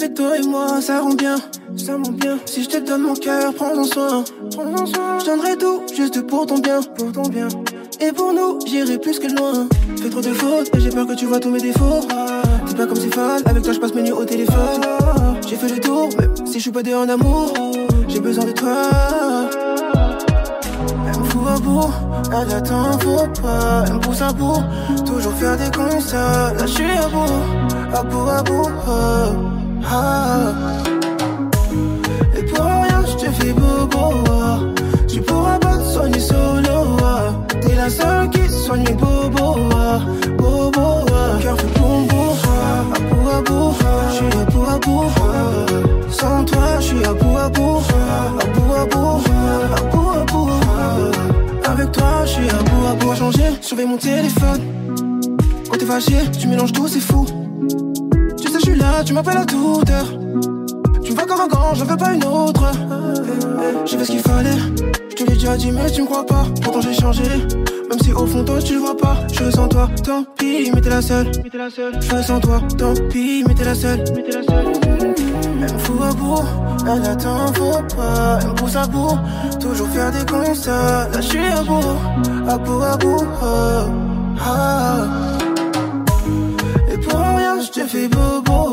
Bébé, toi et moi, ça rend bien, ça rend bien. Si je te donne mon cœur, prends-en soin, prends-en soin. Je donnerai tout, juste pour ton bien, pour ton bien. Et pour nous, j'irai plus que loin. Fais trop de fautes, et j'ai peur que tu vois tous mes défauts. C'est pas comme c'est fall, avec toi je passe mes nuits au téléphone. J'ai fait le tour, même si je suis pas en amour, j'ai besoin de toi. Elle me fout à bout, elle attend, faut pas. Elle me pousse à bout, toujours faire des constats. Là je suis à bout, à bout, à bout. Ah. Et pour rien, je fais bobo. Tu pourras pas te soigner solo. T'es la seule qui soigne mes cœur fait boum boum. je suis à bout. ah. Sans toi, je suis à bout, à bout à bout. ah. Avec toi, je suis à bout à bout. Changer, mon téléphone. Quand t'es fâché, tu mélanges tout, c'est fou. Tu m'appelles à toute heure. Tu me vois comme un grand, j'en veux pas une autre. J'ai fait ce qu'il fallait. Je te l'ai déjà dit, mais tu me crois pas. Pourtant j'ai changé. Même si au fond toi tu le vois pas. Je sans toi, tant pis, mais t'es la seule. Je sans toi, tant pis, mais t'es la seule. Elle me fout à bout, elle attend, faut pas. Elle me pousse à bout, toujours faire des constats. Là je suis à bout, à bout, à bout. ah, ah. Et pour rien, je te fais bobo.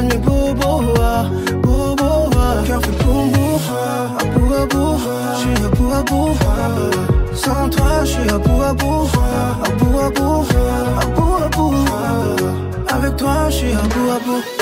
Soigne. Bobo, ah. cœur fait boum. ah. À bout à bout, je suis à bout à bout. Sans toi, je suis à bout à bout. À bout à bout, à bout à bout. Avec toi, je suis à bout à bout.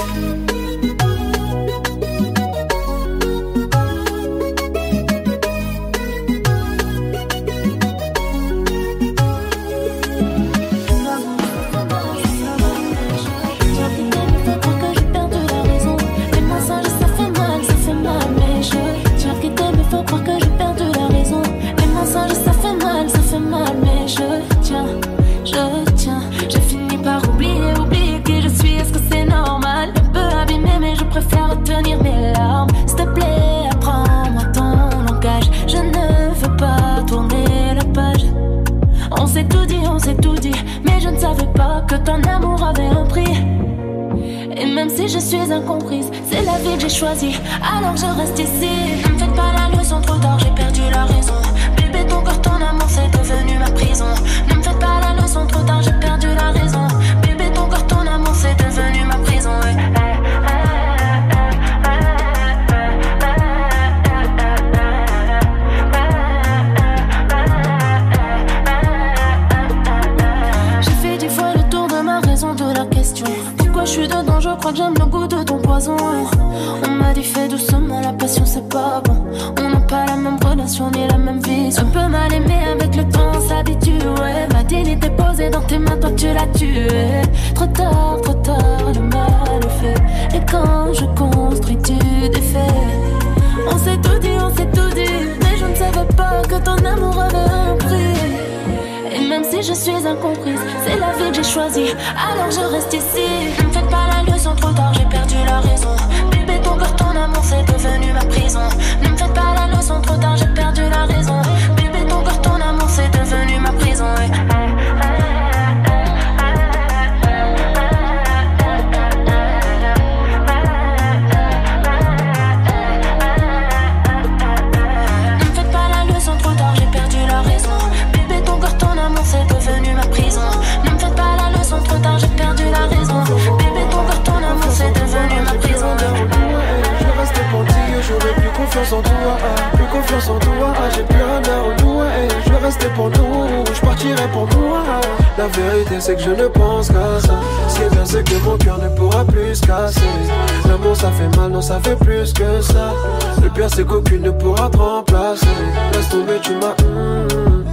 Le pire, c'est qu'aucune ne pourra te remplacer. Laisse tomber, tu m'as. hum, hum,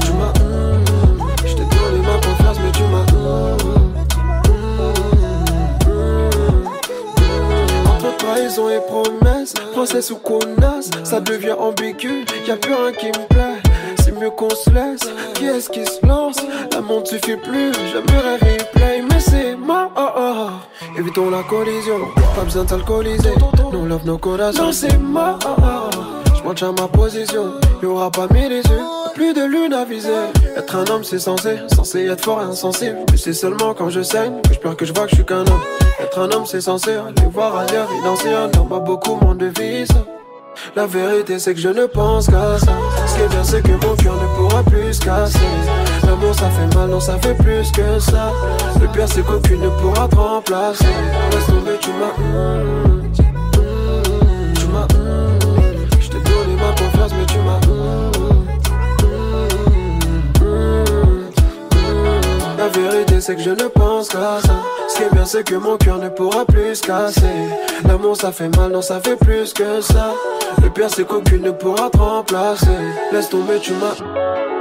tu m'as. hum, Je donné ma confiance, mais tu m'as. trahison et promesse, princesse ou connasse, ça devient ambigu, y a plus rien qui me plaît. C'est mieux qu'on se laisse, qui est-ce qui se lance? La montre suffit plus, j'aimerais replay, c'est mort. Oh, oh. Évitons la collision, pas besoin de s'alcooliser. Nous love nos corazones, non c'est mort. Oh, oh. Je à ma position, y'aura pas mille issues. plus de lune à viser. Être un homme, c'est censé, censé être fort et insensible. Mais c'est seulement quand je saigne que je pleure que je vois que je suis qu'un homme. Être un homme, c'est censé aller voir ailleurs et danser. On pas beaucoup moins de vie, La vérité, c'est que je ne pense qu'à ça. Ce qui est bien, c'est que mon cœur ne pourra plus se casser. L'amour, ça fait mal, non, ça fait plus que ça. Le pire, c'est qu'aucune ne pourra te remplacer. Laisse tomber, tu m'as. mais tu m'as. La vérité, c'est que je ne pense qu'à ça. Est bien, c'est que mon cœur ne pourra plus se casser. L'amour, ça fait mal, non, ça fait plus que ça. Le pire, c'est qu'aucune ne pourra te remplacer. Laisse tomber, tu m'as.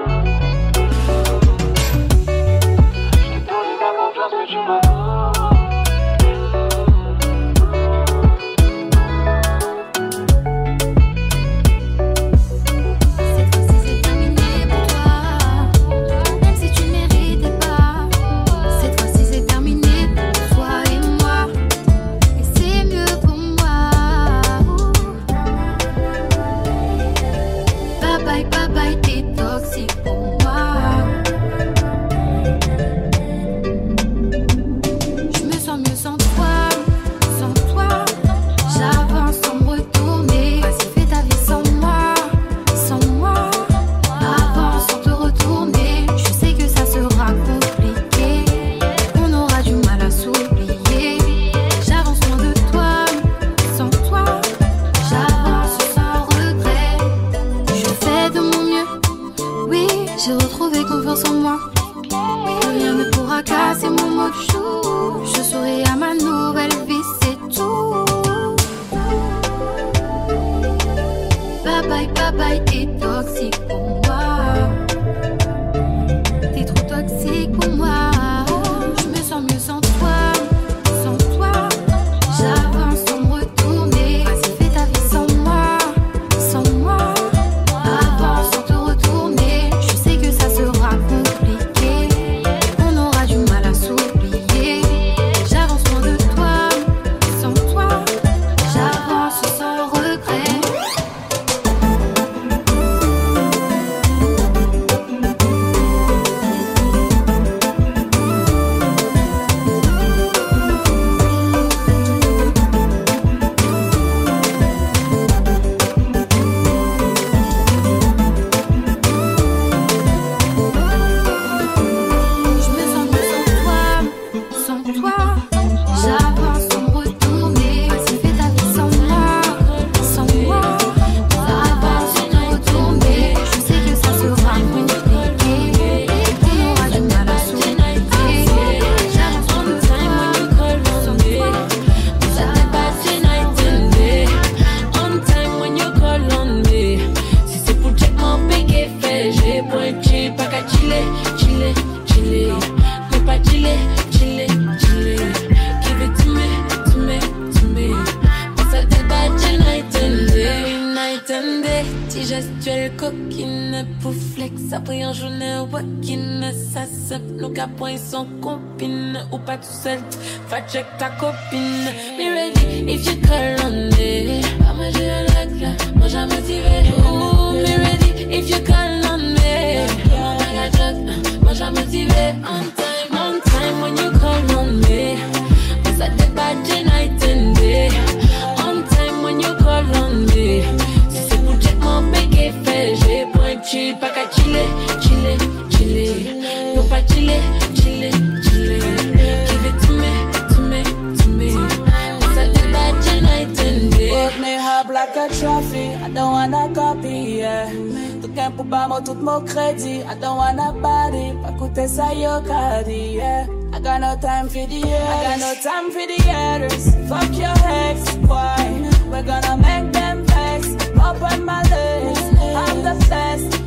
chile, chile, chile. Papa chile, chile, chile. Give it to me, to me, to me. Cause I think night and day. Work me hard like a trophy. I don't wanna copy, yeah. Tukain pour pas mon tout mon crédit. I don't wanna party. Pas coûter ça yo cardi, yeah. I got no time for the haters. I got no time for the haters. Fuck your ex, boy. We're gonna make them vex. Open my legs. I'm the best.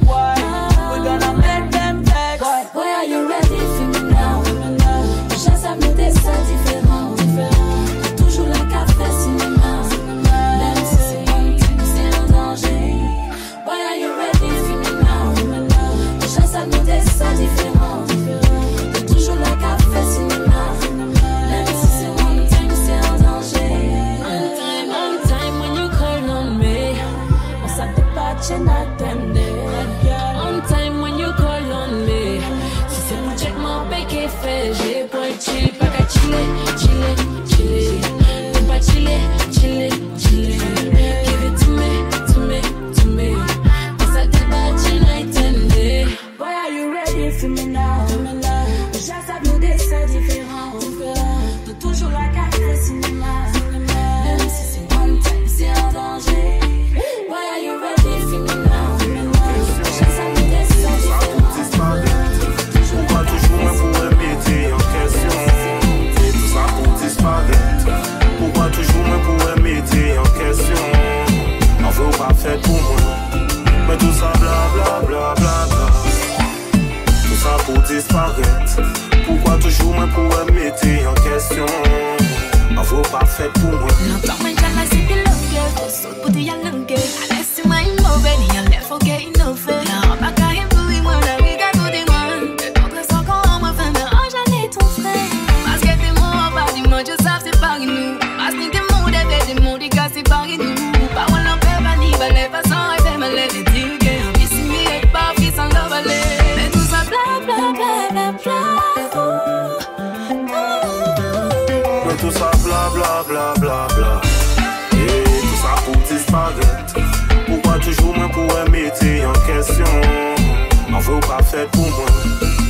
attention. bla bla bla bla. Et tout ça pour disparaître. Pourquoi toujours moins pour un métier en question? En veut ou pas fait pour moi.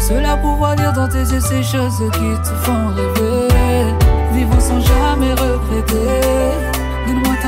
Seul à pouvoir lire dans tes yeux ces choses qui te font rêver. Vivre sans jamais regretter. Donne-moi ta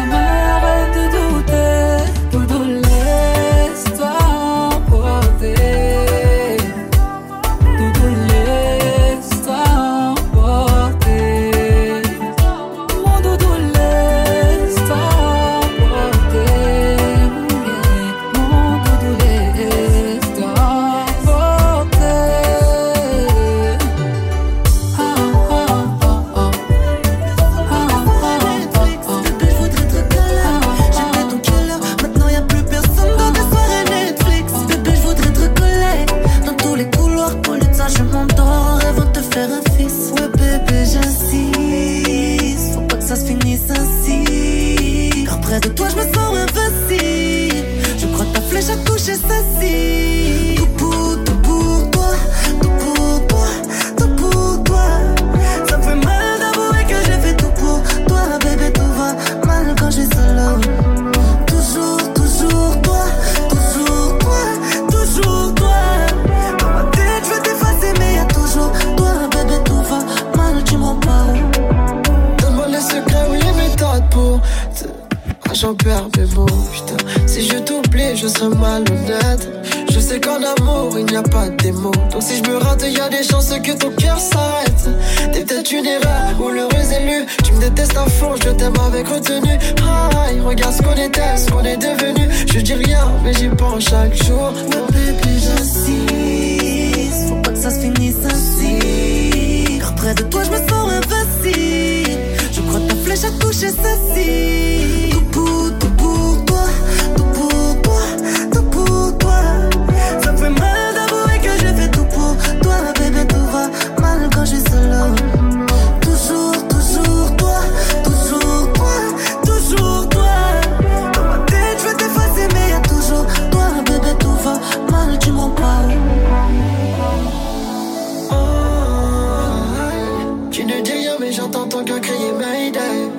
que crier Mayday.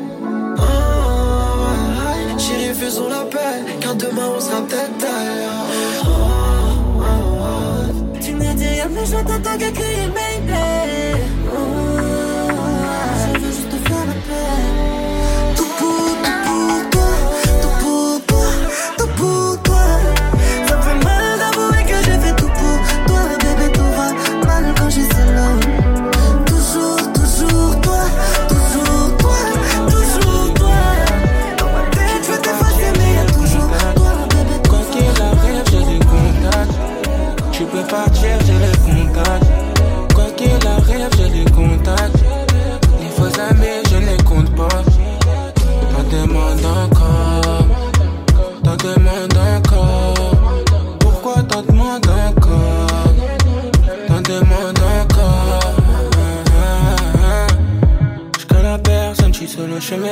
Oh. Chérie, faisons la paix, car demain on sera peut-être ailleurs. Oh, oh, tu me dis rien, mais j'entends que crier.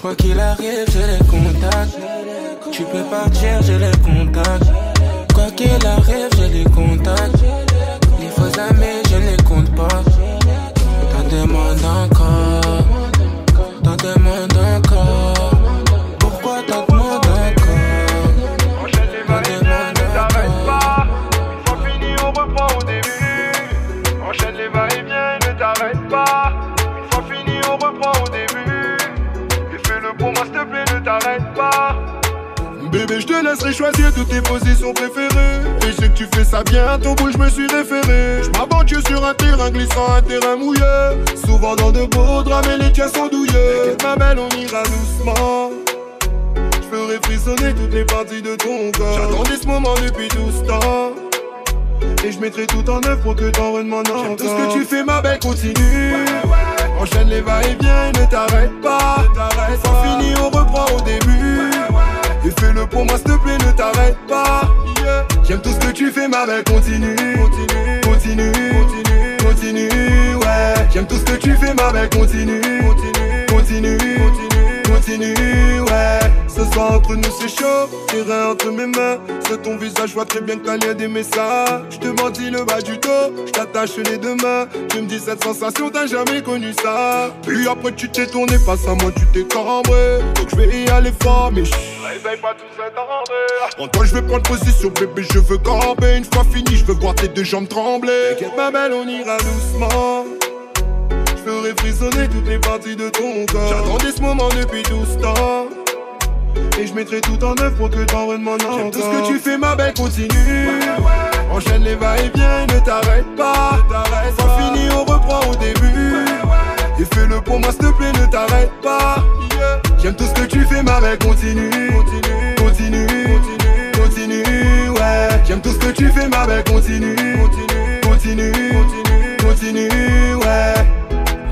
Quoi qu'il arrive, j'ai les contacts. Tu peux partir, j'ai les contacts. Quoi qu'il arrive, j'ai les contacts. Les faux amis, je ne les compte pas. T'en demandes encore. T'en demandes encore. Bébé, je te laisserai choisir toutes tes positions préférées. Et je sais que tu fais ça bien, ton bout, je me suis référé. Je m'aventure sur un terrain glissant, un terrain mouillé. Souvent dans de beaux drames, mais les tiens sont douilleux. Ma belle, on ira doucement. Je ferai frissonner toutes les parties de ton corps. J'attendais ce moment depuis tout ce temps. Et je mettrai tout en œuvre pour que t'en redemandes encore. Tout ce que tu fais, ma belle, continue. Enchaîne les va-et-vient et ne t'arrête pas. Sans fini, on reprend au début. Fais-le pour moi, s'il te plaît, ne t'arrête pas. J'aime tout ce que tu fais, ma belle, continue. Continue, continue, continue, continue, ouais. J'aime tout ce que tu fais, ma belle, continue. Continue, continue, continue, continue, ouais. Ce soir entre nous c'est chaud, rien entre mes mains. Sur ton visage, je vois très bien que t'as des messages. Je te mentis le bas du dos, je t'attache les deux mains. Tu me dis cette sensation, t'as jamais connu ça. Puis après tu t'es tourné face à moi, tu t'es cambré. Donc je vais y aller fort, mais Réveille pas tout s'attendre. en toi je vais prendre position, bébé, je veux camper. Une fois fini, je veux voir tes deux jambes trembler. T'inquiète, ma belle, on ira doucement. Ferai frissonner toutes les parties de ton corps. J'attendais ce moment depuis tout ce temps. Et je mettrai tout en œuvre pour que t'en redemandes encore. J'aime tout ce que tu fais, ma belle, continue. Enchaîne les va-et-vient et ne t'arrête pas. Sans fini, on reprend au début. Et fais-le pour moi, s'il te plaît, ne t'arrête pas. J'aime tout ce que tu fais, ma belle, continue. Continue, continue, continue, continue, ouais. J'aime tout ce que tu fais, ma belle, continue. Continue, continue, continue, continue, ouais.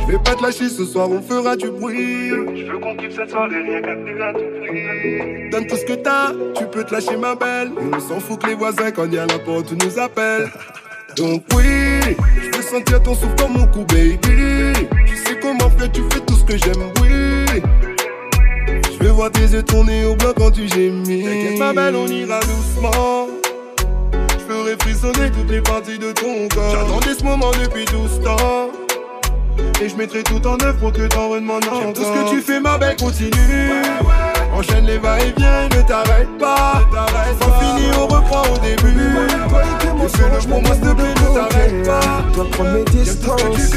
Je vais pas te lâcher ce soir, on fera du bruit. Je veux qu'on kiffe cette soirée, rien qu'à tenir à tout prix. Donne tout ce que t'as, tu peux te lâcher ma belle. On s'en fout que les voisins quand y a la porte nous appellent. Donc oui, je veux sentir ton souffle comme mon cou, baby. Tu sais comment faire, tu fais tout ce que j'aime, oui. Je veux voir tes yeux tourner au blanc quand tu gémis. T'inquiète ma belle, on ira doucement. Je ferai frissonner toutes les parties de ton corps. J'attendais ce moment depuis tout ce temps. Et je mettrai tout en œuvre pour que t'en redemandes encore. J'aime tout ce que tu fais, ma belle, continue. Enchaîne les va-et-vient, ne t'arrête pas. Sans fini, on reprend au début. Fais-le pour moi, s'il te plaît, ne t'arrête pas. Dois prendre mes distances.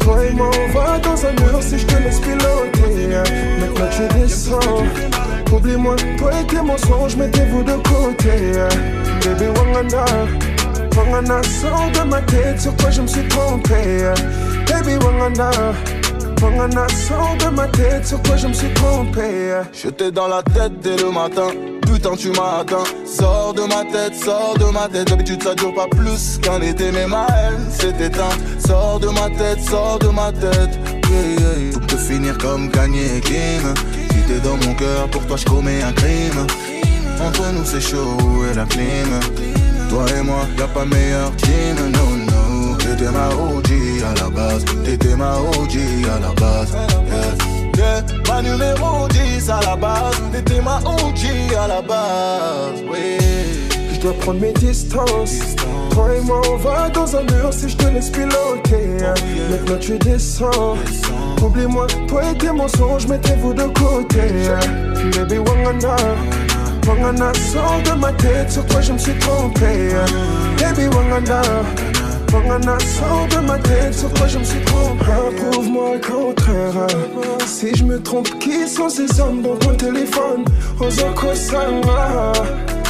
Toi et moi, on va dans un mur si je te laisse piloter. Maintenant tu descends. Oublie-moi, toi et tes mensonges, mettez-vous de côté. Baby Wangana, Wangana, sors de ma tête, sur toi je me suis trompé. Baby Wangana, ma tête, sur toi je me suis trompé. J'étais dans la tête dès le matin. Putain, tu m'as atteint. Sors de ma tête, sors de ma tête. D'habitude, ça dure pas plus qu'un été, mais ma haine s'est éteinte. Sors de ma tête, sors de ma tête. Yeah, yeah. Finir comme gagner Kim. Si t'es dans mon cœur, pour toi, je commets un crime. Entre nous, c'est chaud, est la clim? Toi et moi, y'a pas meilleur team, no, no. T'étais ma OG à la base, t'étais ma OG à la base. Yeah. Yeah. Ma numéro 10 à la base, t'étais ma OG à la base. Oui. Je dois prendre mes distances. Toi et moi, on va dans un mur si je te laisse piloter. Maintenant tu descends. Oublie-moi, toi et tes mensonges, mettez-vous de côté. Baby Wangana, Wangana, sors de ma tête, sur toi je me suis trompé. Baby Wangana, de ma tête, sur toi je me suis trompé. Prouve-moi le contraire. Si je me trompe, qui sont ces hommes dans ton téléphone? Ozoko Sanga.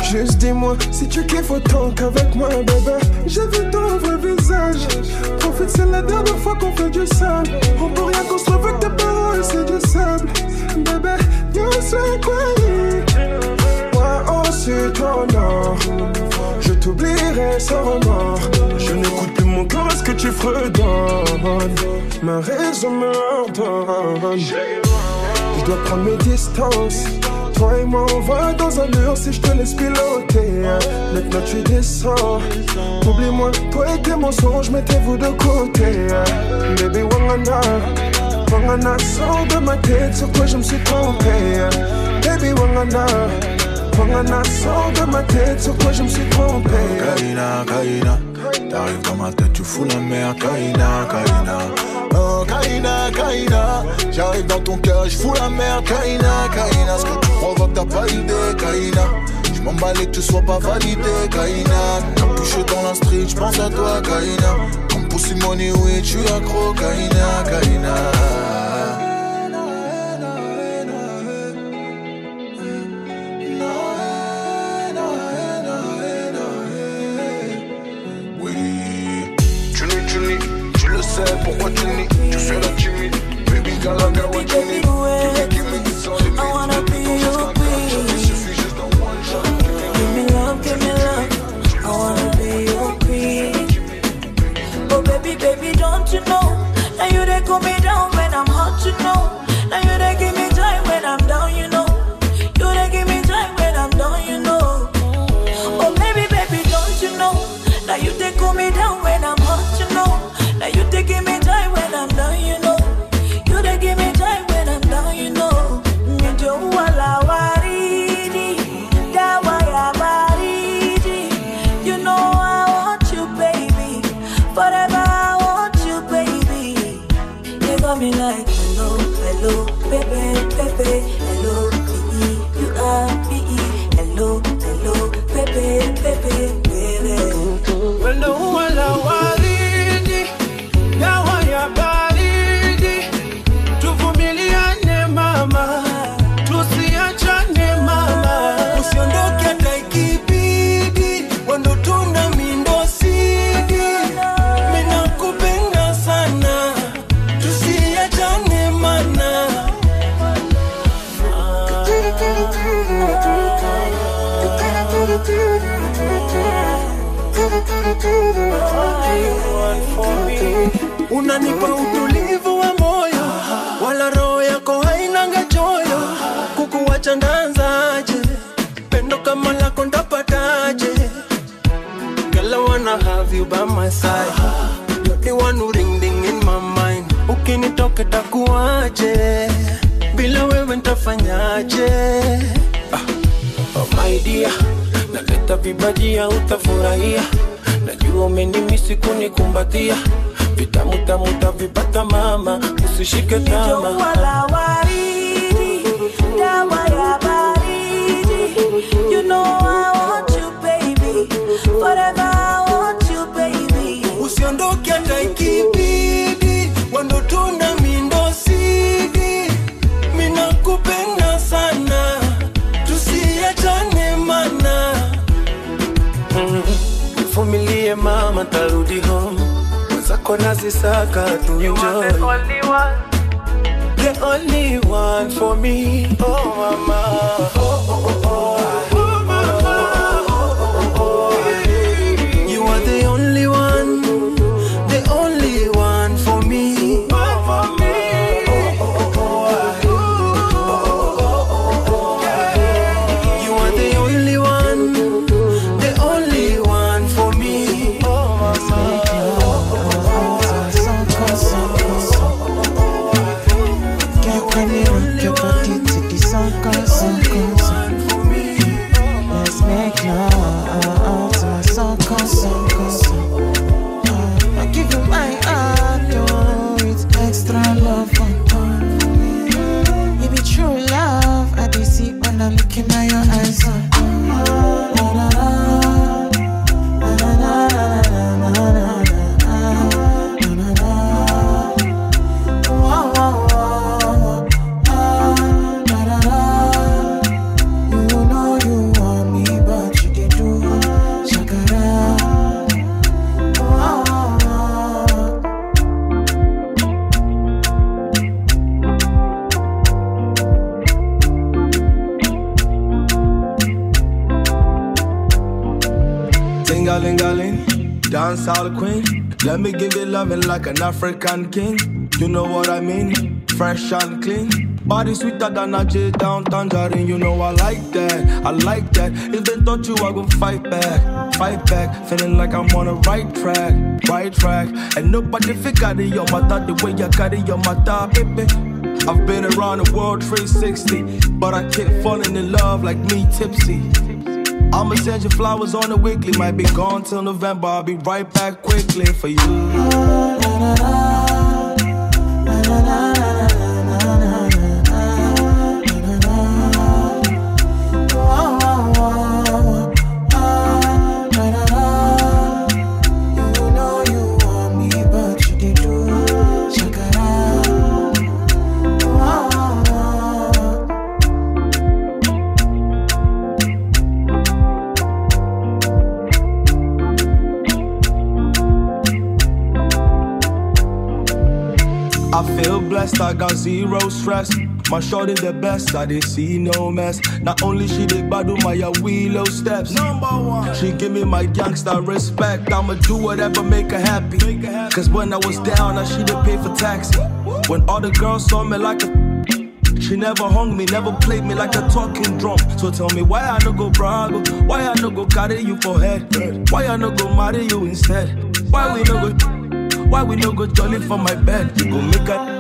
Juste dis-moi si tu kiffes autant qu'avec moi, bébé. J'ai vu ton vrai visage. Profite, c'est la dernière fois qu'on fait du sale. On peut rien construire avec tes paroles, c'est du sable. Bébé, Dieu sait quoi. Moi aussi, ton or. Je t'oublierai sans remords. Je n'écoute plus mon cœur, est-ce que tu fredonnes? Ma raison me ordonne. Je dois prendre mes distances. Toi et moi, on va dans un mur si je te laisse piloter. Maintenant tu descends. Oublie-moi, toi et tes mensonges, mettez-vous de côté. Baby Wangana, Wangana, sors de ma tête, sur toi je me suis trompé. Baby Wangana, Wangana, sors de ma tête, sur toi je me suis trompé. Kaina, Kaina, t'arrives dans ma tête, tu fous la merde. Kaina, Kaina. Oh, Kaina, Kaina, j'arrive dans ton cœur, je fous la merde. Kaina, Kaina, ce que tu provoques, t'as pas idée. Kaina, et que tu sois pas validé. Kaina, capuché dans la street, je pense à toi. Kaina, comme Pussy Money, oui, tu accro. Kaina, Kaina. sais pourquoi tu nies, tu fais la timide. Baby Galaga, ouais, tu nies. my side. You're the one who ring ding in my mind. Ukinitoka takuwaje Bila wewe ntafanyaje ah, Oh my dear. Naleta vibajia utafurahia. Najua umenimisi kunikumbatia. Vitamu tamu tavipata mama. Usishike tama Nijowalawa zako nazisaka tunjoy The only one for me, oh mama. like an African king. You know what I mean? Fresh and clean. Body sweeter than a J down tangerine. You know I like that, I like that. If they touch you, I go fight back, fight back. Feeling like I'm on the right track, right track. And nobody figure it your matter the way you got it, your matter, baby. I've been around the world 360, but I keep falling in love like me tipsy. I'ma send you flowers on the weekly. Might be gone till November. I'll be right back quickly for you. Blessed, I got zero stress. My shorty the best, I didn't see no mess. Not only she did badu my willow steps. Number one. She give me my gangster respect. I'ma do whatever make her happy. Cause when I was down, I she did pay for taxi. When all the girls saw me like a she never hung me, never played me like a talking drum. So tell me why I no go brag, why I no go carry you for head, why I no go marry you instead, why we no go, why we no go jolly for my bed. You go make her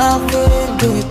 love couldn't do it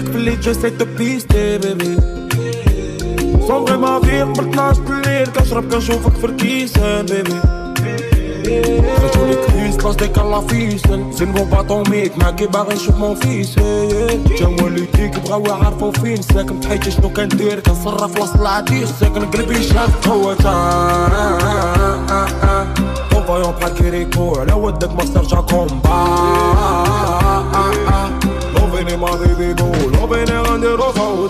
بالليل تك في الليل جيسي تو بيستي بيبي صومغي ما فيك قبل 12 الليل كنشرب كنشوفك في الكيسان بيبي خرجولي كريس لاش ديك لا فيسن زين بو باطوميك معاكي باغي نشوف مون فيس جا والديك بغاو يعرفو فين ساكن بحياتي شنو كندير كنصرف وسط العديس ساكن قلبي شاف هو طوفايون بحال كيريكو على ودك ما ترجع كومبا My baby Benim adı bir bu Lo beni gönderdi o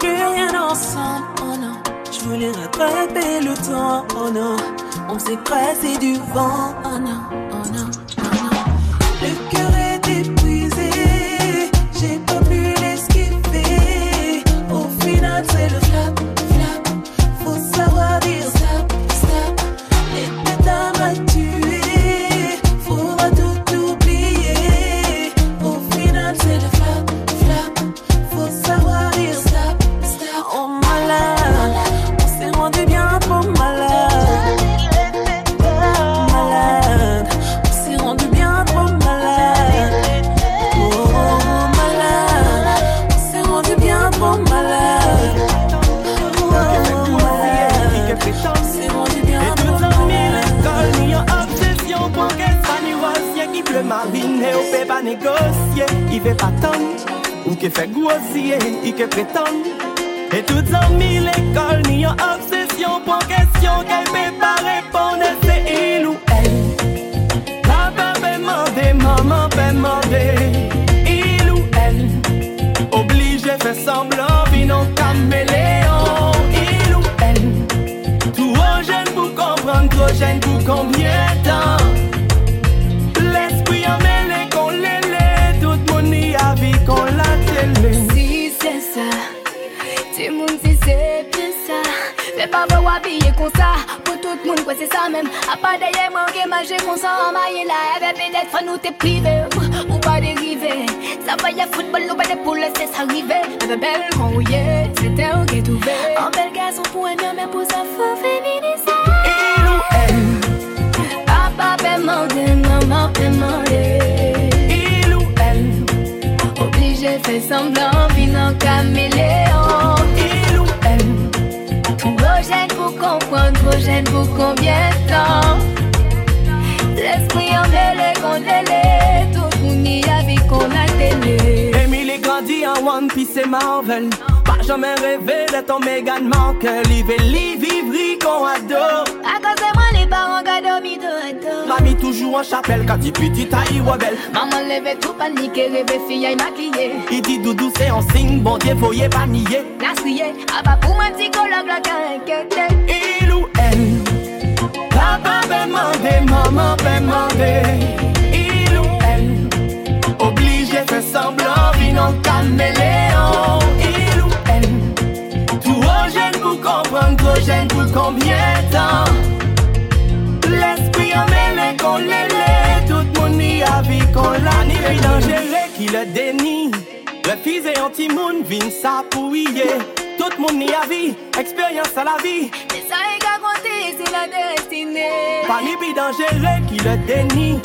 plus rien ensemble, oh non. Je voulais rattraper le temps, oh non. On faisait passer du vent, oh non, jamais rêvé d'être Markle. Live et live, vivre qu'on adore. À cause de moi, les parents dormi de retour Mamie toujours en chapelle, quand dit petit taille ou belle. Maman levait tout paniqué, rêvait fille aille maquillée Il dit doudou c'est un signe, bon Dieu, voyez pas nier. N'a crié, ah bah pour ma psychologue là qui a inquiété Il ou elle, papa peut demander, maman peut demander. Il ou elle, obligé fait semblant, vit non caméléon. Pour comprendre, trop jeune pour combien de temps. L'esprit en mêlé qu'on l'élève, tout le monde y a vu qu'on l'a ni puis dangereux qui le dénie. Le fils et anti-moon, vin ça pour est. Tout le monde y a vu, expérience à la vie. C'est ça qu'à compter, c'est la destinée Pas ni dangereux qui le dénie.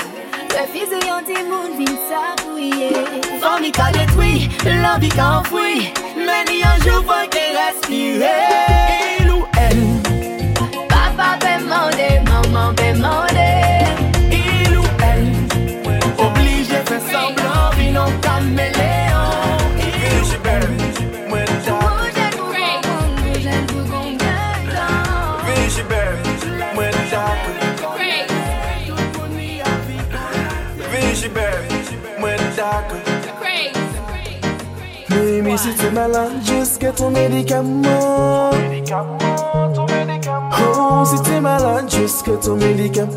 Le fils de Yanti-Moun vient s'appuyer Famille qu'a détruit, l'envie qu'a enfoui. Mais ni un jour faut qu'elle respire. Baby, si t'es malade, juste get ton médicament. Oh, si t'es malade, juste get ton médicament.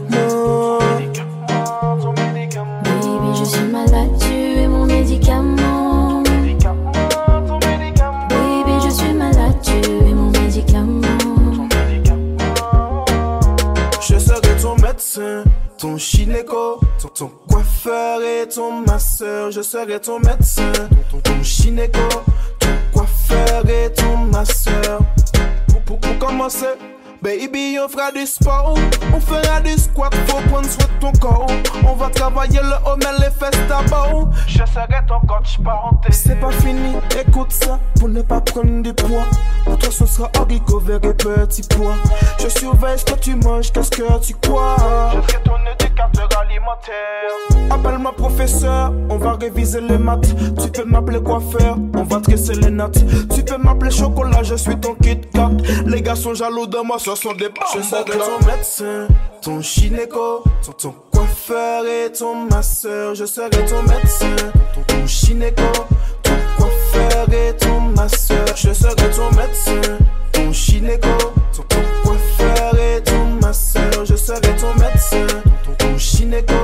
Baby, je suis malade, tu es mon médicament. Baby, je suis malade, tu es mon médicament. Je serai ton médecin, ton gynéco, ton, ton coiffeur et ton masseur. Je serai ton médecin, ton, ton gynéco, ton coiffeur et ton masseur. Pour, pour, pour commencer, baby, on fera du sport. On fera du squat, faut prendre soin de ton corps. On va travailler le haut, mais les fesses d'abord. Je serai ton coach parenté. C'est pas fini, écoute ça, pour ne pas prendre du poids. Pour toi, ce sera haricot vert et petit pois. Je surveille ce que tu manges, qu'est-ce que tu crois. Je ton alimentaire. Appelle-moi professeur, on va réviser les maths. Tu peux m'appeler coiffeur, on va tresser les nattes. Tu peux m'appeler chocolat, je suis ton Kit Kat. Les gars sont jaloux de moi, ce sont des Je serai ton médecin, ton gynéco, ton, ton coiffeur et ton masseur. Je serai ton médecin, ton, ton gynéco, ton coiffeur et ton masseur. Je serai ton médecin, ton gynéco, ton, ton coiffeur et ton masseur. Je serai ton médecin, ton, ton gynéco,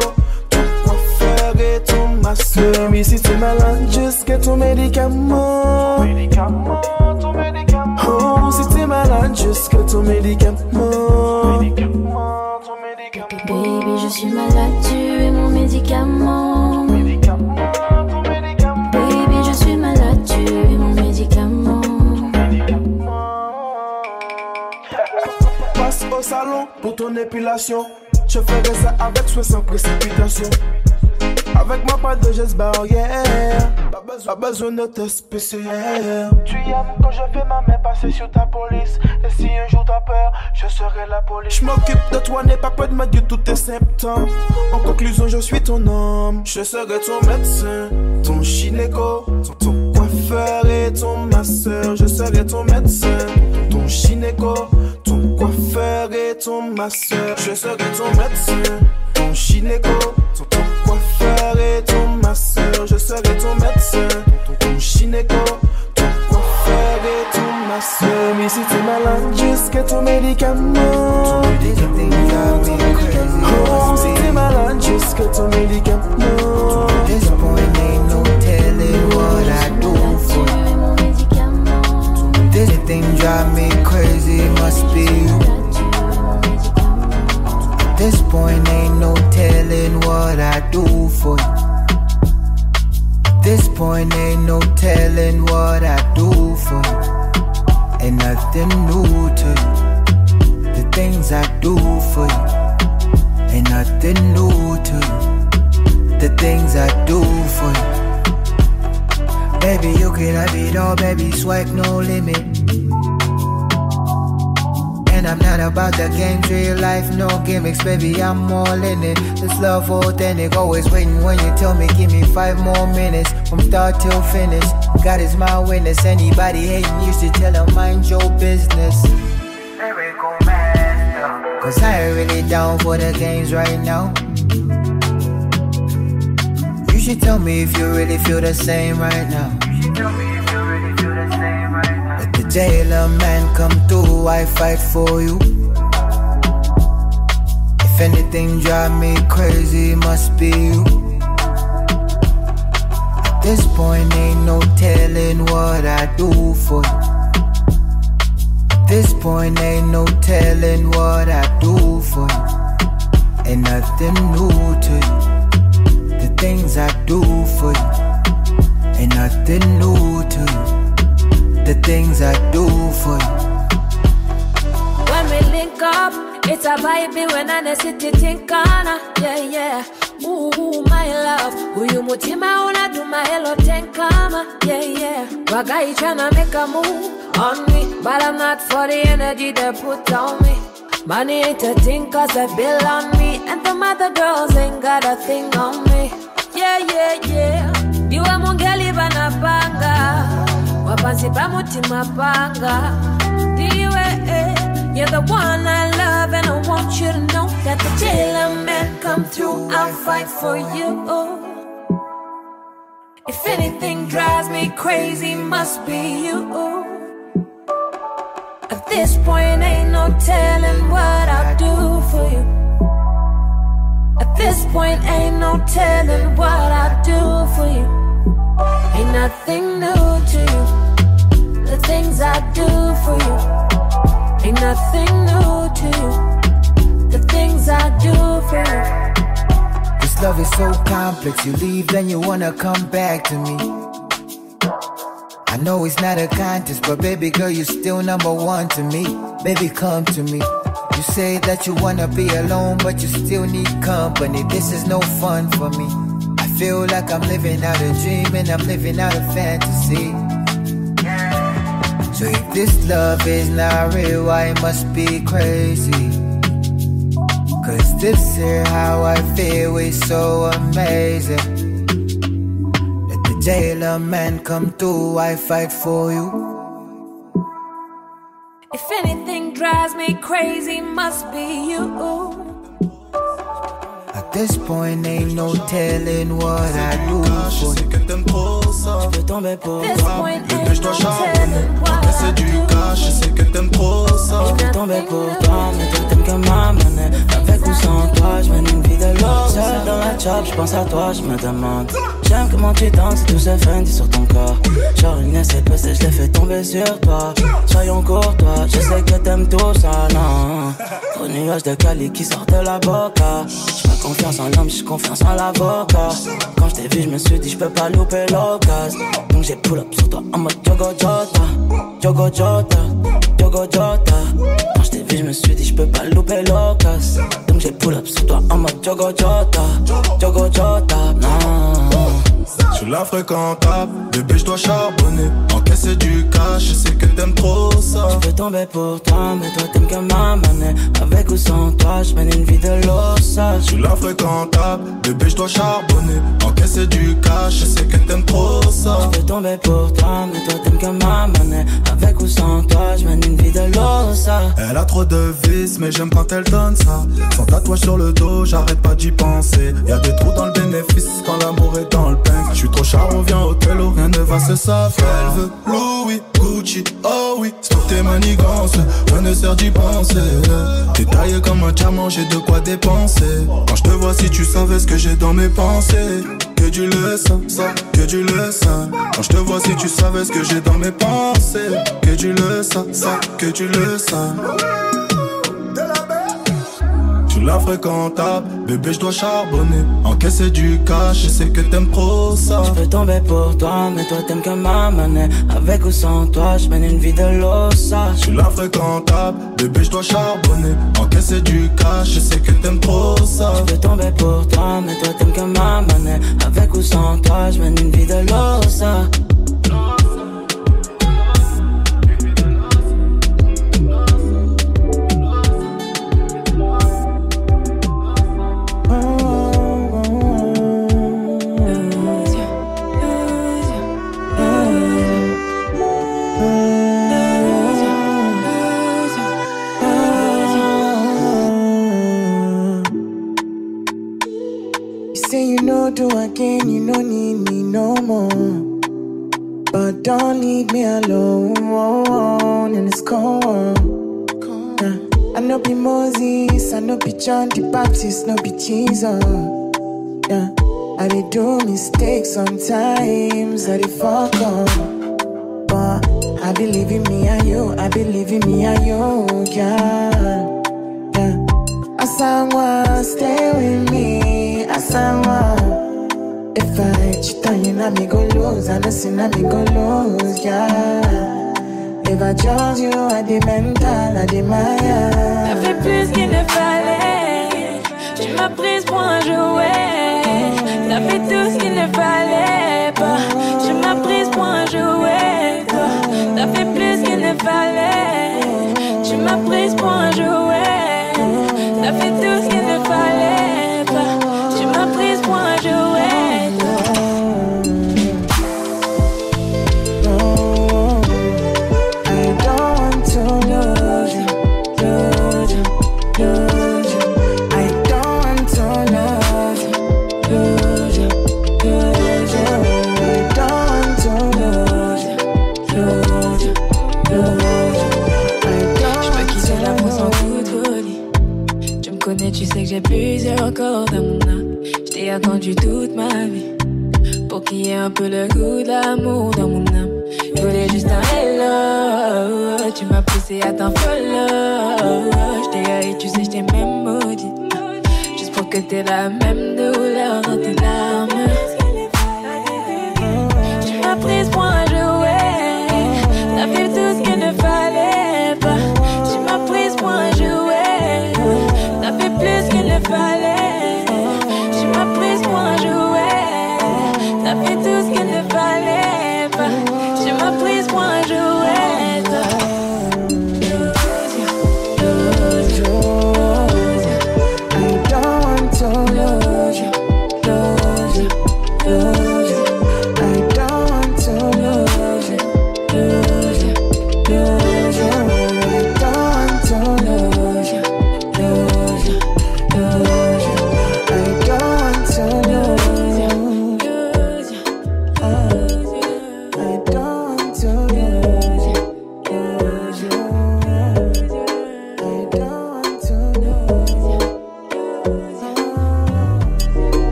ton coiffeur et ton masseur. Baby, si t'es malade, juste get ton médicament. Oh, si t'es malade, juste get ton médicament. Baby, je suis malade, tu es mon médicament. Baby, je suis malade, tu es mon médicament. Passe au salon pour ton épilation. Je ferai ça avec soit sans précipitation. Avec ma pas de geste barrière. Pas besoin, de test PCR. Tu aimes quand je fais ma main passer sur ta police. Et si un jour t'as peur, je serai la police. Je m'occupe de toi, n'aie pas peur de me dire tous tes symptômes. En conclusion, je suis ton homme. Je serai ton médecin, ton gynéco, ton, ton coiffeur et ton masseur. Je serai ton médecin, ton gynéco, ton coiffeur et ton masseur. Je serai ton médecin, ton gynéco, ton, ton coiffeur et ton masseur. Je serai ton médecin, ton, ton gynéco, ton Baby, si tu malade jusqu'à ton médicament. Me crazy. Oh, si t'es malade jusqu'à ton médicament. This point This thing drive me crazy, must be you. This point ain't no telling what I do for you. This point ain't no telling what I do for you. Ain't nothing new to you. The things I do for you. Ain't nothing new to you. The things I do for you. Baby, you can have it all, baby, swipe no limit. And I'm not about the games, real life, no gimmicks, baby, I'm all in it. This love authentic, always waiting when you tell me, give me five more minutes from start till finish. God is my witness, anybody hating, you should tell them, mind your business. Cause I ain't really down for the games right now. You should tell me if you really feel the same right now. Jailer man come through, I fight for you. If anything drive me crazy, must be you. At this point, ain't no telling what I do for you. At this point, ain't no telling what I do for you. Ain't nothing new to you. The things I do for you. Ain't nothing new to you. The things I do for you. When we link up, it's a vibe when I city think on Yeah, yeah. Ooh, my love. Huyu mutima unaduma hello tenkama. Yeah, yeah. Wagai tryna make a move on me. But I'm not for the energy they put on me. Money ain't a thing cause they bill on me. And the mother girls ain't got a thing on me. Yeah, yeah, yeah. Mungeli banapanga. Pa mutima panga. Diwe, eh. You're the one I love, and I want you to know that the jailer man come through. I'll fight for you. If anything drives me crazy, must be you. At this point, ain't no telling what I'll do for you. At this point, ain't no telling what I'll do for you. Ain't nothing new to you. The things I do for you. Ain't nothing new to you. The things I do for you. This love is so complex. You leave, then you wanna come back to me. I know it's not a contest, but baby girl, you're still number one to me. Baby, come to me. You say that you wanna be alone, but you still need company. This is no fun for me. I feel like I'm living out a dream and I'm living out a fantasy. So if this love is not real, I must be crazy. Cause this is how I feel is so amazing. Let the jailer man come through, I fight for you. If anything drives me crazy, must be you. This point, ain't no telling what I do for you. Je peux tomber pour toi. ain't je dois du cash, je sais que t'aimes trop ça. Je peux tomber pour toi, mais toi t'aimes que ma monnaie. Avec ou sans toi, je mène une vie de l'or. Seul dans la job, je pense à toi, je me demande. J'aime comment tu danses tout se fendi sur ton corps. Genre une SPC, je l'ai fait tomber sur toi. Soyons courtois, je sais que t'aimes tout ça, non. Trop nuage de Cali qui sort de la boca. J'ai pas confiance en l'homme, j'ai confiance en l'avocat. Quand je t'ai vu, je me suis dit, je peux pas louper l'occasion. Donc j'ai pull up sur toi en mode Jogo Jota. Jogo Jota, Jogo Jota. Quand je t'ai vu, je me suis dit, je peux pas louper l'occasion. Donc j'ai pull up sur toi en mode Jogo Jota. Jogo Jota, non. Sur la fréquentable, bébé je dois charbonner. Encaisser du cash, je sais que t'aimes trop ça. Je peux tomber pour toi, mais toi t'aimes que ma monnaie. Avec ou sans toi, je mène une vie de l'ossage. Sur la fréquentable, bébé je dois charbonner. Encaisser du cash, je sais que t'aimes trop ça. Je peux tomber pour toi, mais toi t'aimes que ma monnaie. Avec ou sans toi, je mène une vie de l'ossage. Elle a trop de vices, mais j'aime quand elle donne ça. Son tatouage sur le dos, j'arrête pas d'y penser. Y'a des trous dans le bénéfice quand l'amour est dans le pain Je suis trop charbon, viens au télo, rien ne va se savoir Elle veut Louis, Gucci. Oh oui, stop tes manigances, rien ne sert d'y penser. T'es taillé comme un diamant, j'ai de quoi dépenser. Quand je te vois, si tu savais ce que j'ai dans mes pensées. Que du le sang, ça, que du le sang. Quand je te vois, si tu savais ce que j'ai dans mes pensées. Que du le sang, ça, que du le sang. Tu la fréquentable, bébé je dois charbonner. Encaisser du cash, je sais que t'aimes trop ça. Je peux tomber pour toi, mais toi t'aimes que ma monnaie. Avec ou sans toi, je mène une vie de l'ossa Tu la fréquentable, bébé je dois charbonner. Encaisser du cash, je sais que t'aimes trop ça. Je peux tomber pour toi, mais toi t'aimes que ma monnaie. Avec ou sans toi, je mène une vie de l'ossa John the Baptist, no be Jesus. Yeah, I did do mistakes sometimes, I did fuck up. But I believe in me and you, I believe in me and you, yeah. Yeah. Asawa, stay with me, Asawa. If I cheat on you, I'm me go lose, I know I'm me go lose, yeah. If I chose you, I did mental, I did my qu'il ne fallait. M'as prise pour un jouet. T'as fait tout ce qu'il ne fallait pas. Tu m'as prise pour un jouet. T'as fait plus qu'il ne fallait. Tu m'as prise pour Je peux quitter l'amour sans lose coup. Tu me connais, tu sais que j'ai plusieurs corps dans mon âme. Je t'ai attendu toute ma vie. Pour qu'il y ait un peu le goût de l'amour dans mon âme. Je voulais juste un hello. Tu m'as poussé à t'en follow. Je t'ai haï, tu sais, je t'ai même maudit. Juste pour que t'aies la même douleur dans tes larmes.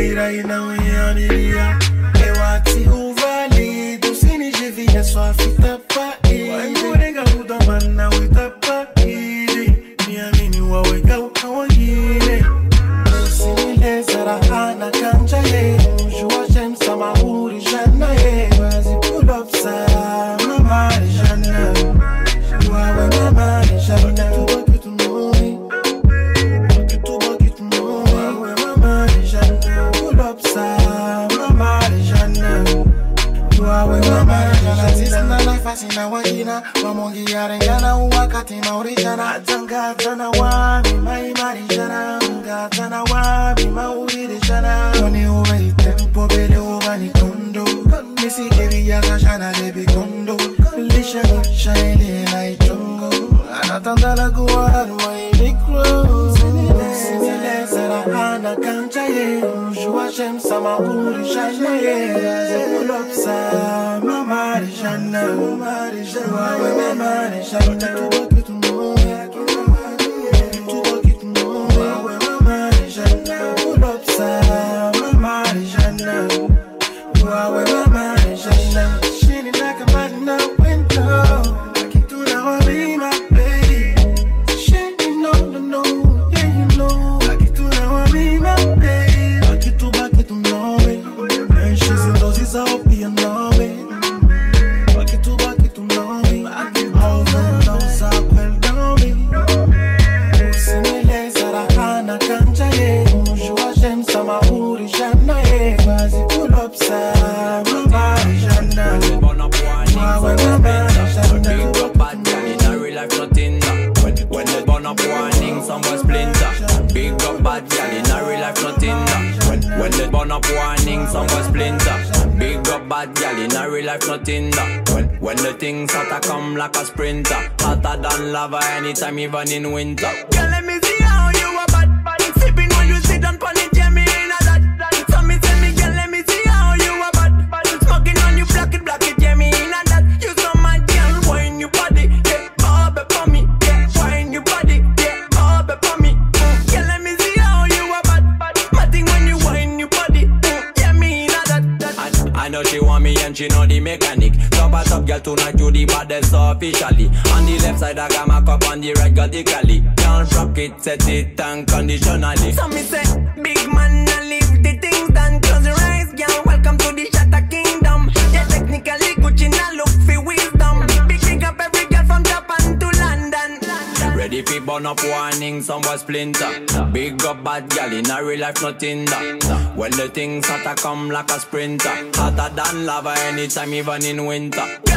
poeira e não em aniria. Eu ati o vale do cine de vinha, só fita paí. Vai morega, muda, mana, oita paí. Minha menina uau, e Bahati maurijana tanga tana wabi maimari jana nga tana wabi mauriri Tony uwe itempo bele uwa ni kondo. Misi kevi yaka jana lebi kondo. Lisha kusha ili na itongo Anatanda la guwaru wa ilikro Sinile sara hana kancha ye. Mjua shem sama urishana ye. Zikulopsa mamari jana Mamari jana Mamari even in winter. Girl, let me see how you a bad bad sipping when you sit on pon it, yeah me in a that that. So me tell me, girl, let me see how you a bad bad smoking on you block it block it, yeah me in a that. You so mad, girl, wine your body, yeah, bob for me, yeah, wine your body, yeah, bob for me. Mm, Girl, let me see how you a bad bad. Matting when you wine your body, mm, yeah me in a that that. I, I know she want me and she know the mechanic. Top a top girl tonight you the baddest officially. On the left side I got on the right got the cali. Can't rock it, set it unconditionally. So me say, big man, I leave the things done. Close your eyes, girl. Welcome to the Shatter Kingdom. Yeah, technically Gucci now look for wisdom. Big big up every girl from Japan to London. Ready for burn up warning, some boy splinter. Big up bad gal in a real life nothing that. When the things hotter come like a sprinter, hotter than lava anytime even in winter.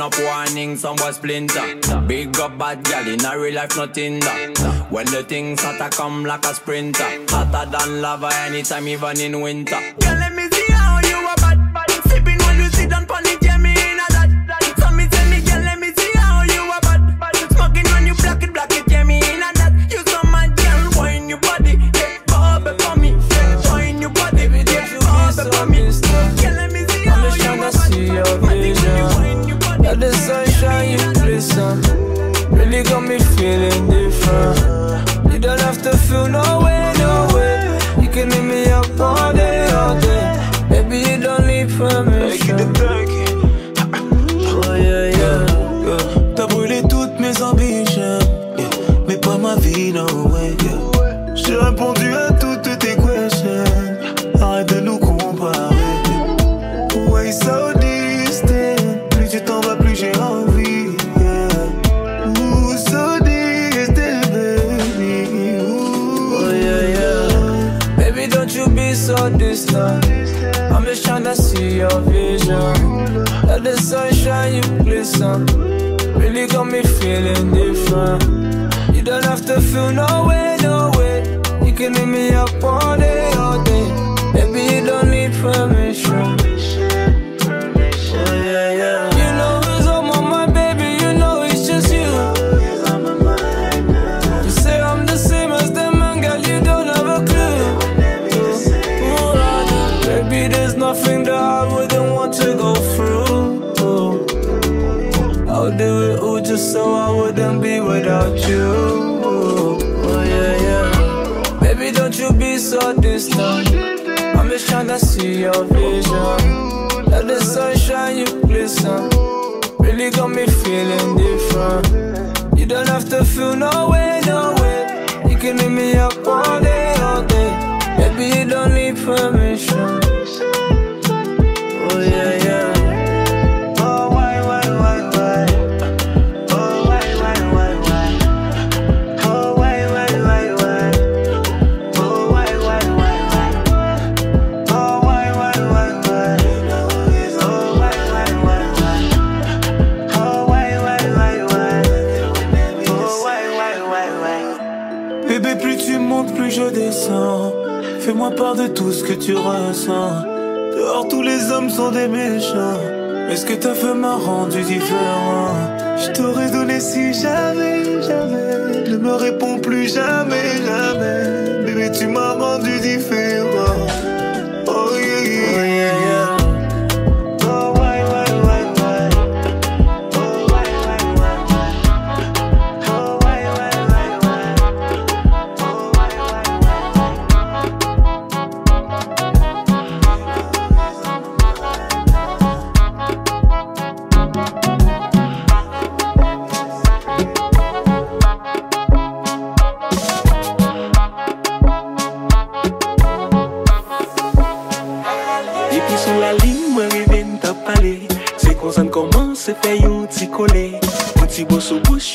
For up warning, some boy splinter. Big up bad gal in a real life nothing that. When the things hotter come like a sprinter, hotter than lava anytime even in winter.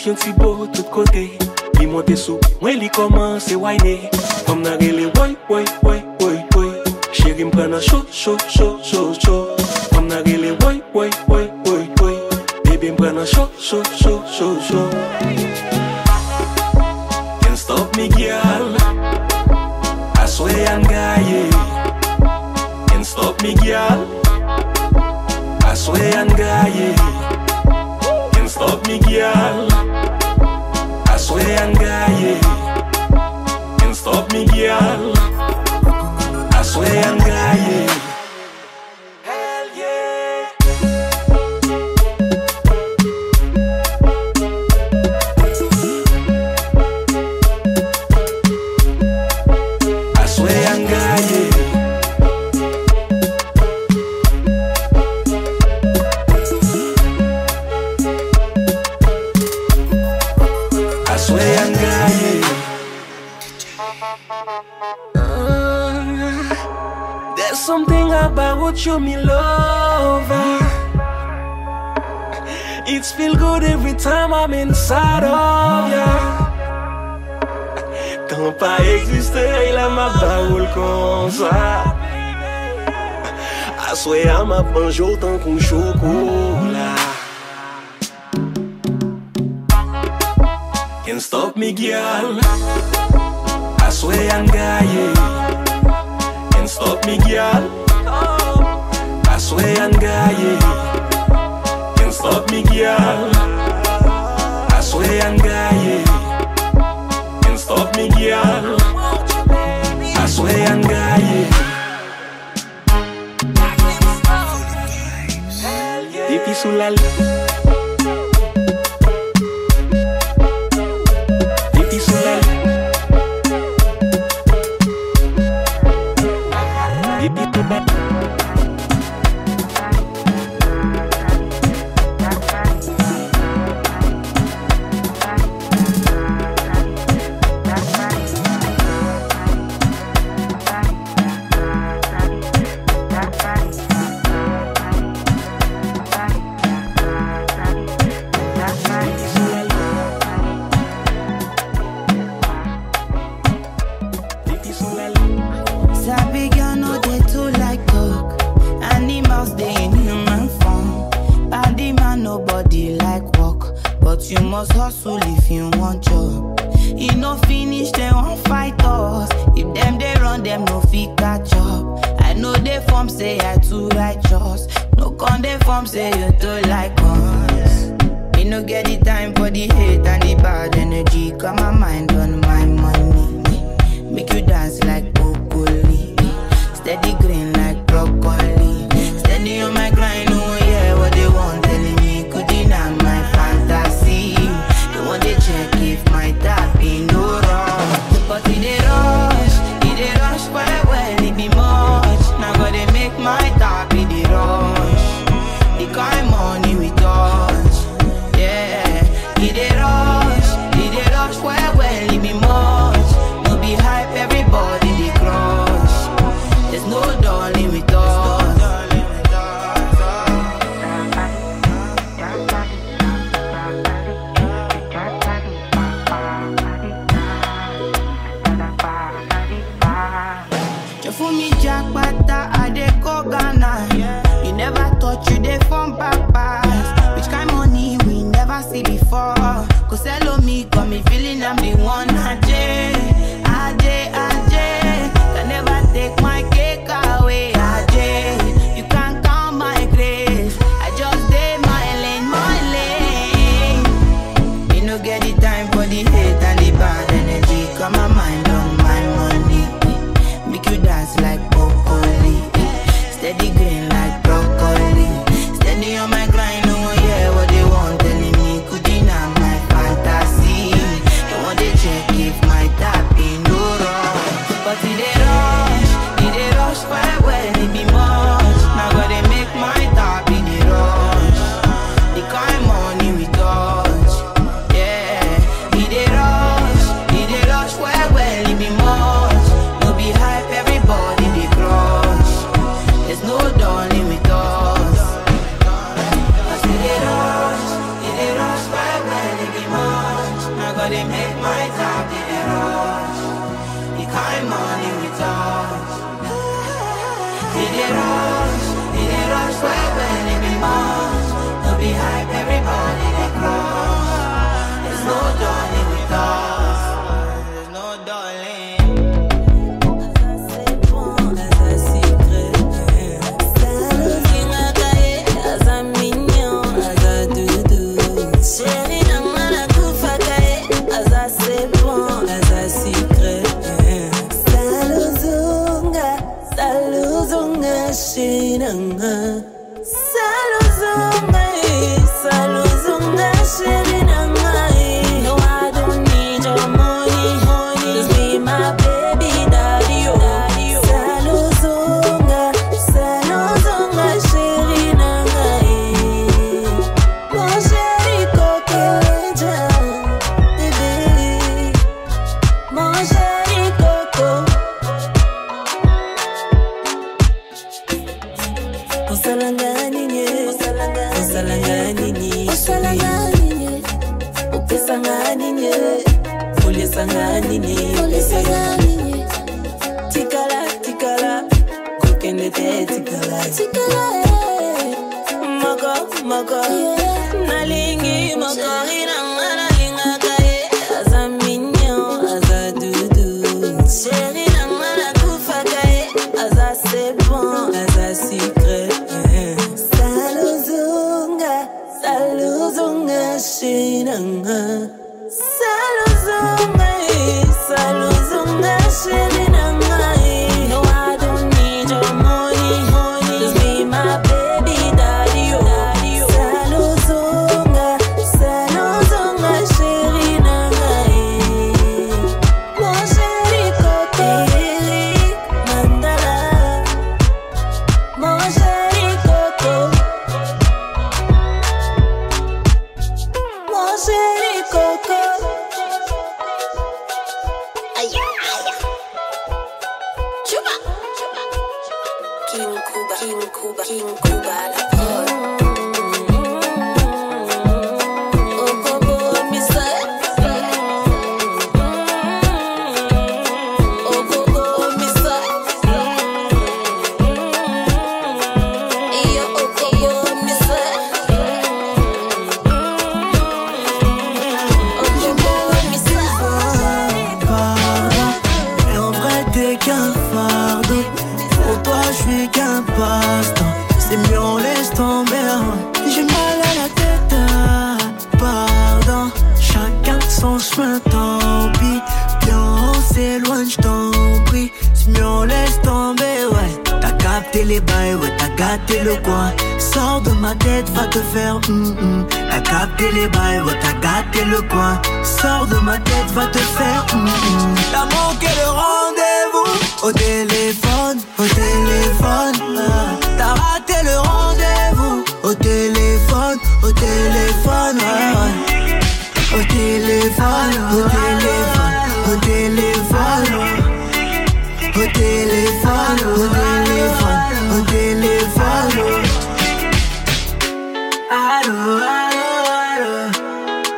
yon ti bo tout kote Li monte sou, mwen li komanse wayne. Fom nan rele woy, woy, woy, woy, woy. Chéri m prena chou, chou, chou, chou, chou. Fom nan rele woy, woy, woy, woy, woy. Bebe m prena chou, chou, chou, chou, chou. Can't stop me gyal I swear I'm gaye. Can't stop me gyal I swear I'm gaye. Can't stop me gyal Aswean gaye Can't stop me girl. Aswean gaye se ama banjo tan con chocola Can't stop me girl. I swear I'm Can't stop me girl. I swear I'm Can't stop me girl. I swear I'm Can't stop me girl. I swear I'm su. Moko, moko, nalingi moko, inanga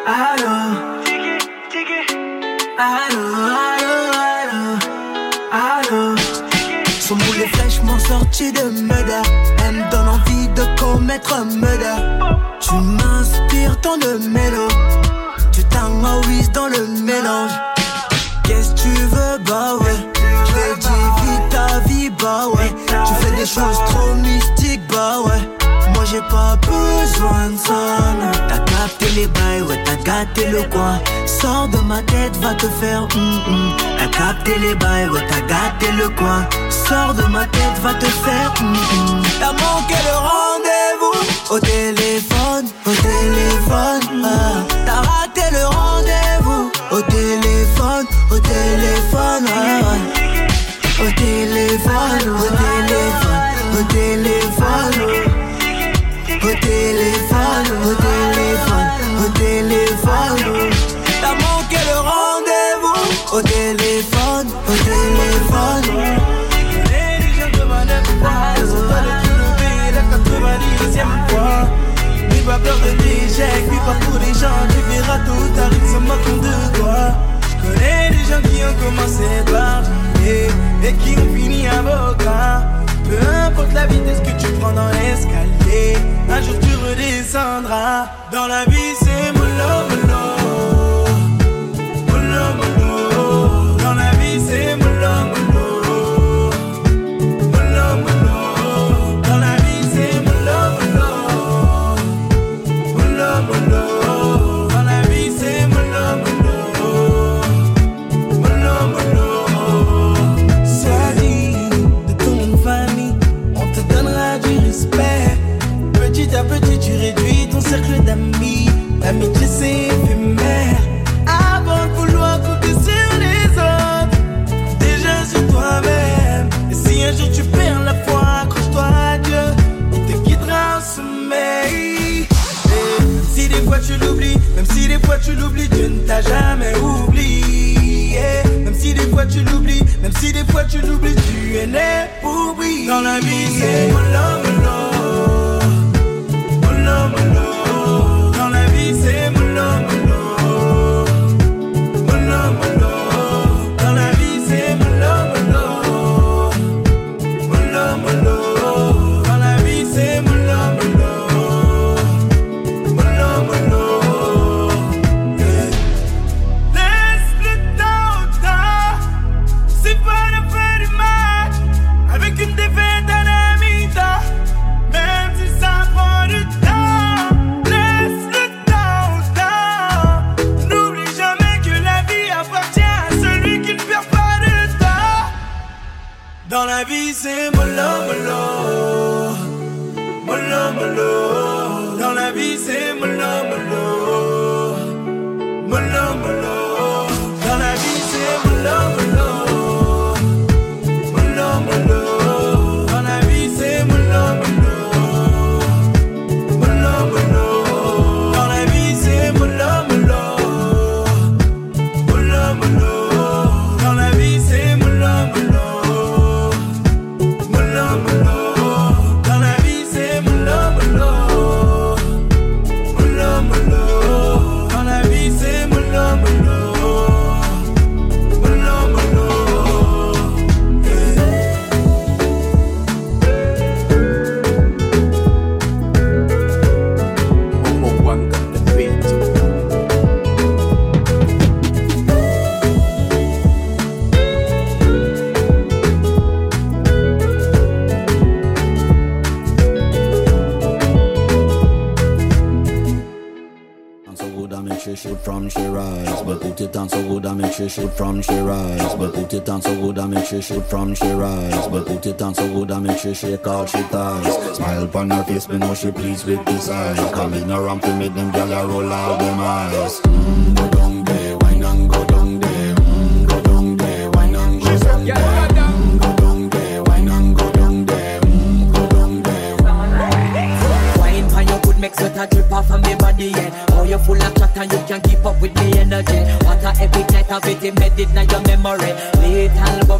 allô, allô. Allô, allô, allô. Son boule est fraîchement sorti de murder. Elle me donne envie de commettre un. Tu m'inspires tant de mélo. Tu t'engaouises dans le mélange. Qu'est-ce que tu veux, bah ouais. Je dis ta vie, bah ouais. Tu fais des choses trop mystiques, bah ouais. J'ai pas besoin de ça. T'as capté les bails, ouais, t'as gâté le coin. Sors de ma tête, va te faire hum hum. T'as capté les bails, ouais, t'as gâté le coin. Sors de ma tête, va te faire hum. T'as manqué le rendez-vous au téléphone, au téléphone. ah. T'as raté le rendez-vous au téléphone, au téléphone. ah. Au téléphone, au téléphone, au téléphone. Au téléphone, au téléphone. T'as manqué le rendez-vous au téléphone, au téléphone. Les gens de ma fois, ils ont pas de tout lever la 90e fois. N'aie pas peur de l'échec, vis pas pour les gens, tu verras tout ils se moquent de toi. Je connais des gens qui ont commencé par et qui ont fini avocat. Peu importe la vitesse que tu prends dans l'escalier, un jour tu redescendras. Dans la vie, c'est mollo, mollo. Tu l'oublies, même si des fois tu l'oublies, Dieu ne t'a jamais oublié. Même si des fois tu l'oublies, même si des fois tu l'oublies, tu es né pour briller. Dans la vie, she shoot from she rise. But put it on so good I make she shake all she ties. Smile upon her face, me know she pleased with this eyes Coming around to make them gyal a roll out them eyes. Mm, Go down there, wine and go down there. Mm, Go down there, wine and go down there. Go down. There, wine and go down there. Go down there. Wine for your good make sweat a drip off of me body, yeah. Oh, you're full of chat and you can't keep up with me energy. What a epic night of it embedded in your memory.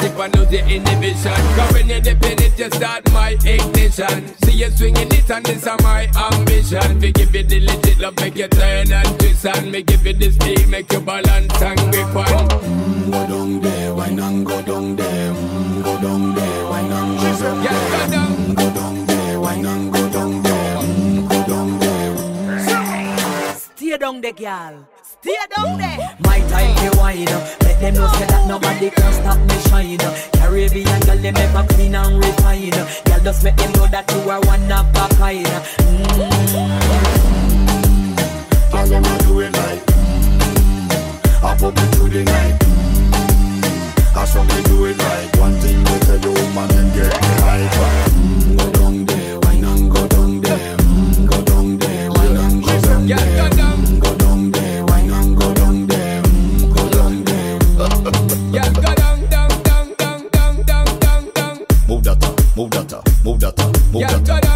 one. A and lose the inhibition. Cause when you dip in it, you start my ignition. See you swinging it and this is my ambition. Fi give it the legit love, make you turn and twist and me give it the speed, make you balance and grip on. Mm, go down there, wine and go down there. Mm, go down there, wine and go down there. Mm, go down down there, girl. Stay down there. My time to wine up. Let them know say that nobody can stop me shine. Caribbean girl, them ever clean and refine. Girl, just make them know that you are one of a kind. All them a do it like mm, I pop it through the night mm, I saw me do it right One thing they tell the woman and get me hyper Yeah,